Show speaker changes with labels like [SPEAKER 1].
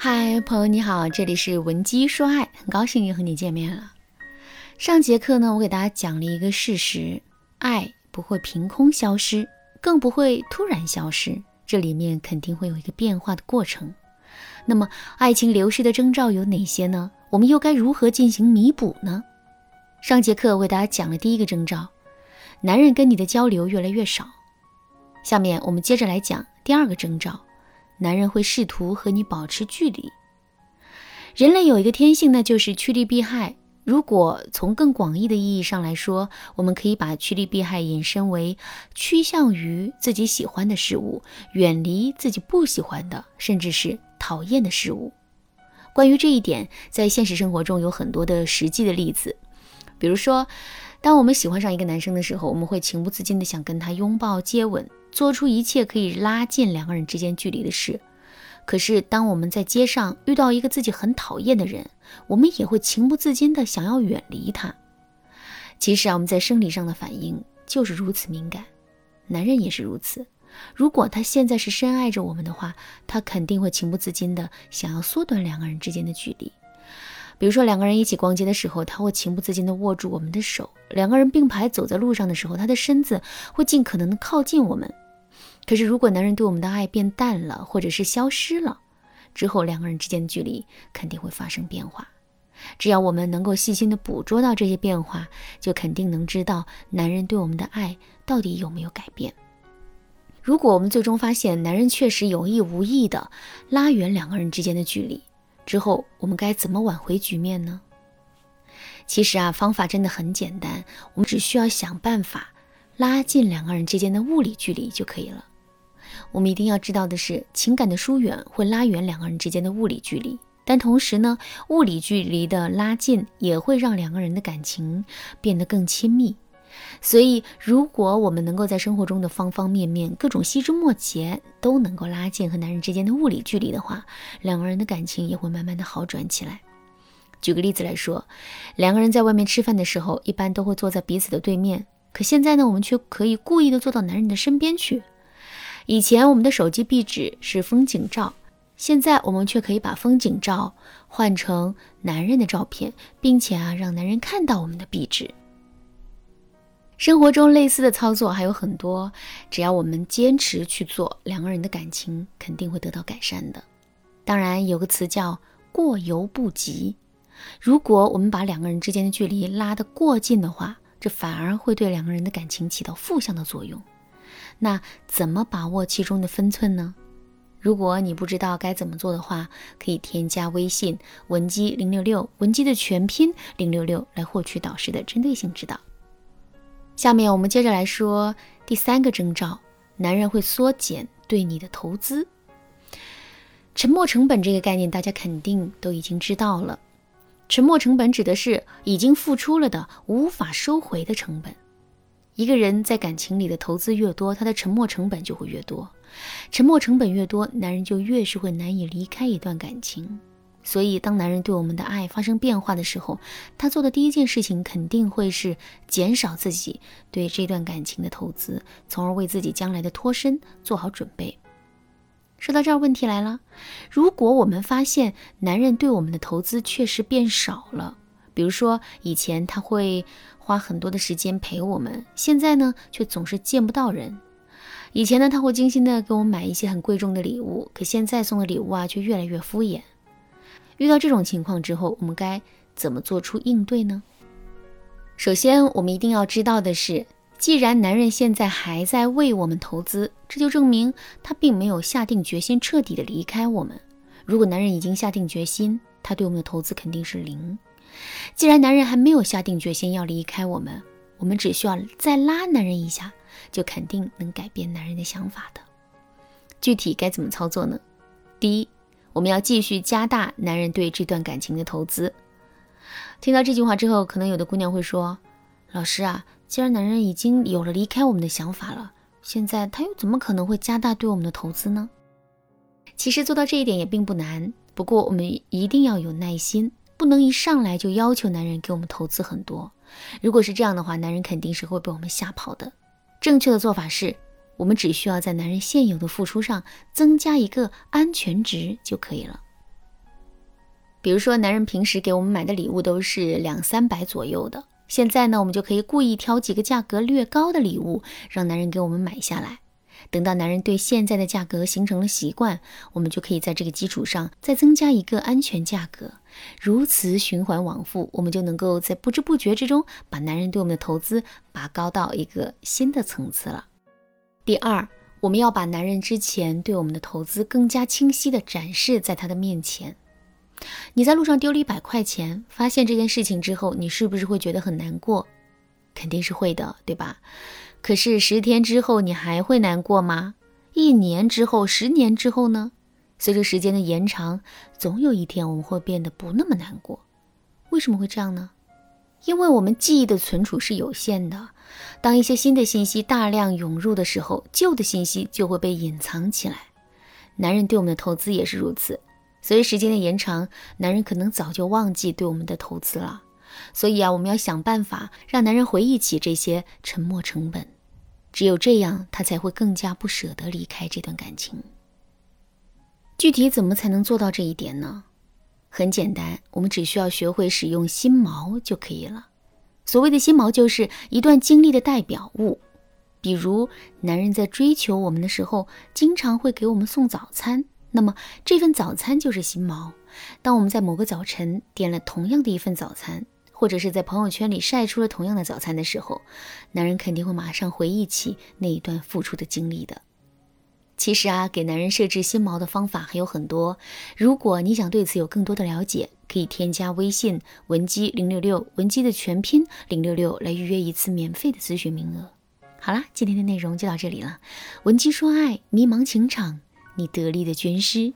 [SPEAKER 1] 嗨，朋友你好，这里是文姬说爱，很高兴又和你见面了。上节课呢，我给大家讲了一个事实：爱不会凭空消失，更不会突然消失，这里面肯定会有一个变化的过程。那么，爱情流失的征兆有哪些呢？我们又该如何进行弥补呢？上节课我给大家讲了第一个征兆，男人跟你的交流越来越少。下面我们接着来讲第二个征兆。男人会试图和你保持距离。人类有一个天性，那就是趋利避害。如果从更广义的意义上来说，我们可以把趋利避害引申为趋向于自己喜欢的事物，远离自己不喜欢的，甚至是讨厌的事物。关于这一点，在现实生活中有很多的实际的例子。比如说，当我们喜欢上一个男生的时候，我们会情不自禁的想跟他拥抱、接吻。做出一切可以拉近两个人之间距离的事，可是当我们在街上遇到一个自己很讨厌的人，我们也会情不自禁的想要远离他。其实啊，我们在生理上的反应就是如此敏感，男人也是如此。如果他现在是深爱着我们的话，他肯定会情不自禁的想要缩短两个人之间的距离。比如说，两个人一起逛街的时候，他会情不自禁地握住我们的手；两个人并排走在路上的时候，他的身子会尽可能的靠近我们。可是，如果男人对我们的爱变淡了，或者是消失了之后，两个人之间的距离肯定会发生变化。只要我们能够细心的捕捉到这些变化，就肯定能知道男人对我们的爱到底有没有改变。如果我们最终发现男人确实有意无意的拉远两个人之间的距离，之后我们该怎么挽回局面呢？其实啊，方法真的很简单，我们只需要想办法拉近两个人之间的物理距离就可以了。我们一定要知道的是，情感的疏远会拉远两个人之间的物理距离，但同时呢，物理距离的拉近也会让两个人的感情变得更亲密。所以，如果我们能够在生活中的方方面面、各种细枝末节都能够拉近和男人之间的物理距离的话，两个人的感情也会慢慢的好转起来。举个例子来说，两个人在外面吃饭的时候，一般都会坐在彼此的对面，可现在呢，我们却可以故意的坐到男人的身边去。以前我们的手机壁纸是风景照，现在我们却可以把风景照换成男人的照片，并且啊，让男人看到我们的壁纸。生活中类似的操作还有很多，只要我们坚持去做，两个人的感情肯定会得到改善的。当然，有个词叫“过犹不及”。如果我们把两个人之间的距离拉得过近的话，这反而会对两个人的感情起到负向的作用。那怎么把握其中的分寸呢？如果你不知道该怎么做的话，可以添加微信文姬零六六，文姬的全拼零六六，来获取导师的针对性指导。下面我们接着来说第三个征兆：男人会缩减对你的投资。沉没成本这个概念，大家肯定都已经知道了。沉没成本指的是已经付出了的无法收回的成本。一个人在感情里的投资越多，他的沉没成本就会越多。沉没成本越多，男人就越是会难以离开一段感情。所以，当男人对我们的爱发生变化的时候，他做的第一件事情肯定会是减少自己对这段感情的投资，从而为自己将来的脱身做好准备。说到这儿，问题来了：如果我们发现男人对我们的投资确实变少了，比如说以前他会花很多的时间陪我们，现在呢却总是见不到人；以前呢他会精心的给我们买一些很贵重的礼物，可现在送的礼物啊却越来越敷衍。遇到这种情况之后，我们该怎么做出应对呢？首先，我们一定要知道的是，既然男人现在还在为我们投资，这就证明他并没有下定决心彻底的离开我们。如果男人已经下定决心，他对我们的投资肯定是零。既然男人还没有下定决心要离开我们，我们只需要再拉男人一下，就肯定能改变男人的想法的。具体该怎么操作呢？第一。我们要继续加大男人对这段感情的投资。听到这句话之后，可能有的姑娘会说：“老师啊，既然男人已经有了离开我们的想法了，现在他又怎么可能会加大对我们的投资呢？”其实做到这一点也并不难，不过我们一定要有耐心，不能一上来就要求男人给我们投资很多。如果是这样的话，男人肯定是会被我们吓跑的。正确的做法是。我们只需要在男人现有的付出上增加一个安全值就可以了。比如说，男人平时给我们买的礼物都是两三百左右的，现在呢，我们就可以故意挑几个价格略高的礼物，让男人给我们买下来。等到男人对现在的价格形成了习惯，我们就可以在这个基础上再增加一个安全价格，如此循环往复，我们就能够在不知不觉之中把男人对我们的投资拔高到一个新的层次了。第二，我们要把男人之前对我们的投资更加清晰地展示在他的面前。你在路上丢了一百块钱，发现这件事情之后，你是不是会觉得很难过？肯定是会的，对吧？可是十天之后你还会难过吗？一年之后、十年之后呢？随着时间的延长，总有一天我们会变得不那么难过。为什么会这样呢？因为我们记忆的存储是有限的。当一些新的信息大量涌入的时候，旧的信息就会被隐藏起来。男人对我们的投资也是如此。随着时间的延长，男人可能早就忘记对我们的投资了。所以啊，我们要想办法让男人回忆起这些沉没成本，只有这样，他才会更加不舍得离开这段感情。具体怎么才能做到这一点呢？很简单，我们只需要学会使用心锚就可以了。所谓的心锚，就是一段经历的代表物。比如，男人在追求我们的时候，经常会给我们送早餐，那么这份早餐就是心锚。当我们在某个早晨点了同样的一份早餐，或者是在朋友圈里晒出了同样的早餐的时候，男人肯定会马上回忆起那一段付出的经历的。其实啊，给男人设置心锚的方法还有很多。如果你想对此有更多的了解，可以添加微信文姬零六六，文姬的全拼零六六来预约一次免费的咨询名额。好啦，今天的内容就到这里了。文姬说爱，迷茫情场，你得力的军师。